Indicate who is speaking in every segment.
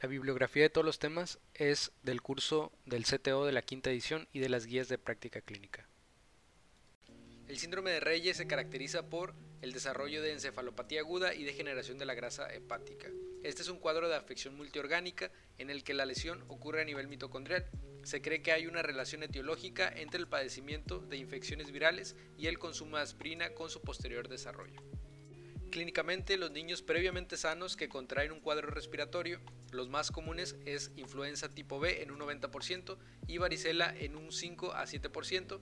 Speaker 1: La bibliografía de todos los temas es del curso del CTO de la quinta edición y de las guías de práctica clínica. El síndrome de Reyes se caracteriza por el desarrollo de encefalopatía aguda y degeneración de la grasa hepática. Este es un cuadro de afección multiorgánica en el que la lesión ocurre a nivel mitocondrial. Se cree que hay una relación etiológica entre el padecimiento de infecciones virales y el consumo de aspirina con su posterior desarrollo. Clínicamente, los niños previamente sanos que contraen un cuadro respiratorio, los más comunes es influenza tipo B en un 90% y varicela en un 5 a 7%.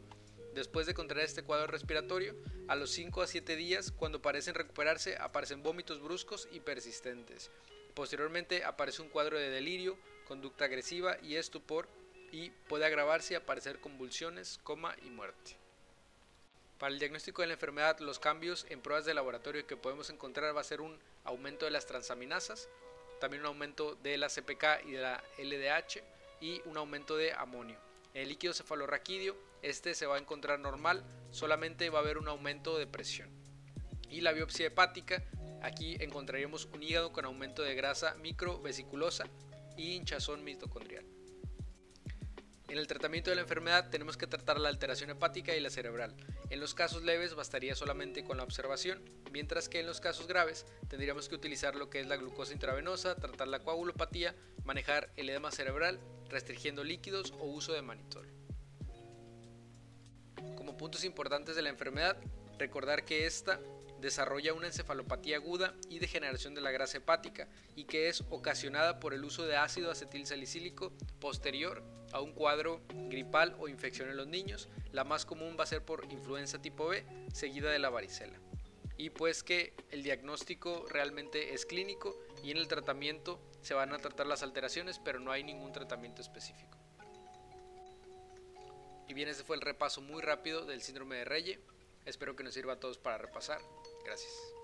Speaker 1: Después de contraer este cuadro respiratorio, a los 5 a 7 días, cuando parecen recuperarse, aparecen vómitos bruscos y persistentes. Posteriormente aparece un cuadro de delirio, conducta agresiva y estupor y puede agravarse y aparecer convulsiones, coma y muerte. Para el diagnóstico de la enfermedad, los cambios en pruebas de laboratorio que podemos encontrar va a ser un aumento de las transaminasas, también un aumento de la CPK y de la LDH y un aumento de amonio. En el líquido cefalorraquídeo, este se va a encontrar normal, solamente va a haber un aumento de presión. Y la biopsia hepática, aquí encontraríamos un hígado con aumento de grasa microvesiculosa y hinchazón mitocondrial. En el tratamiento de la enfermedad tenemos que tratar la alteración hepática y la cerebral. En los casos leves bastaría solamente con la observación, mientras que en los casos graves tendríamos que utilizar lo que es la glucosa intravenosa, tratar la coagulopatía, manejar el edema cerebral, restringiendo líquidos o uso de manitol. Como puntos importantes de la enfermedad, recordar que esta desarrolla una encefalopatía aguda y degeneración de la grasa hepática y que es ocasionada por el uso de ácido acetil salicílico posterior a un cuadro gripal o infección en los niños. La más común va a ser por influenza tipo B seguida de la varicela. Y pues que el diagnóstico realmente es clínico y en el tratamiento se van a tratar las alteraciones pero no hay ningún tratamiento específico. Y bien, ese fue el repaso muy rápido del síndrome de Reye. Espero que nos sirva a todos para repasar. Gracias.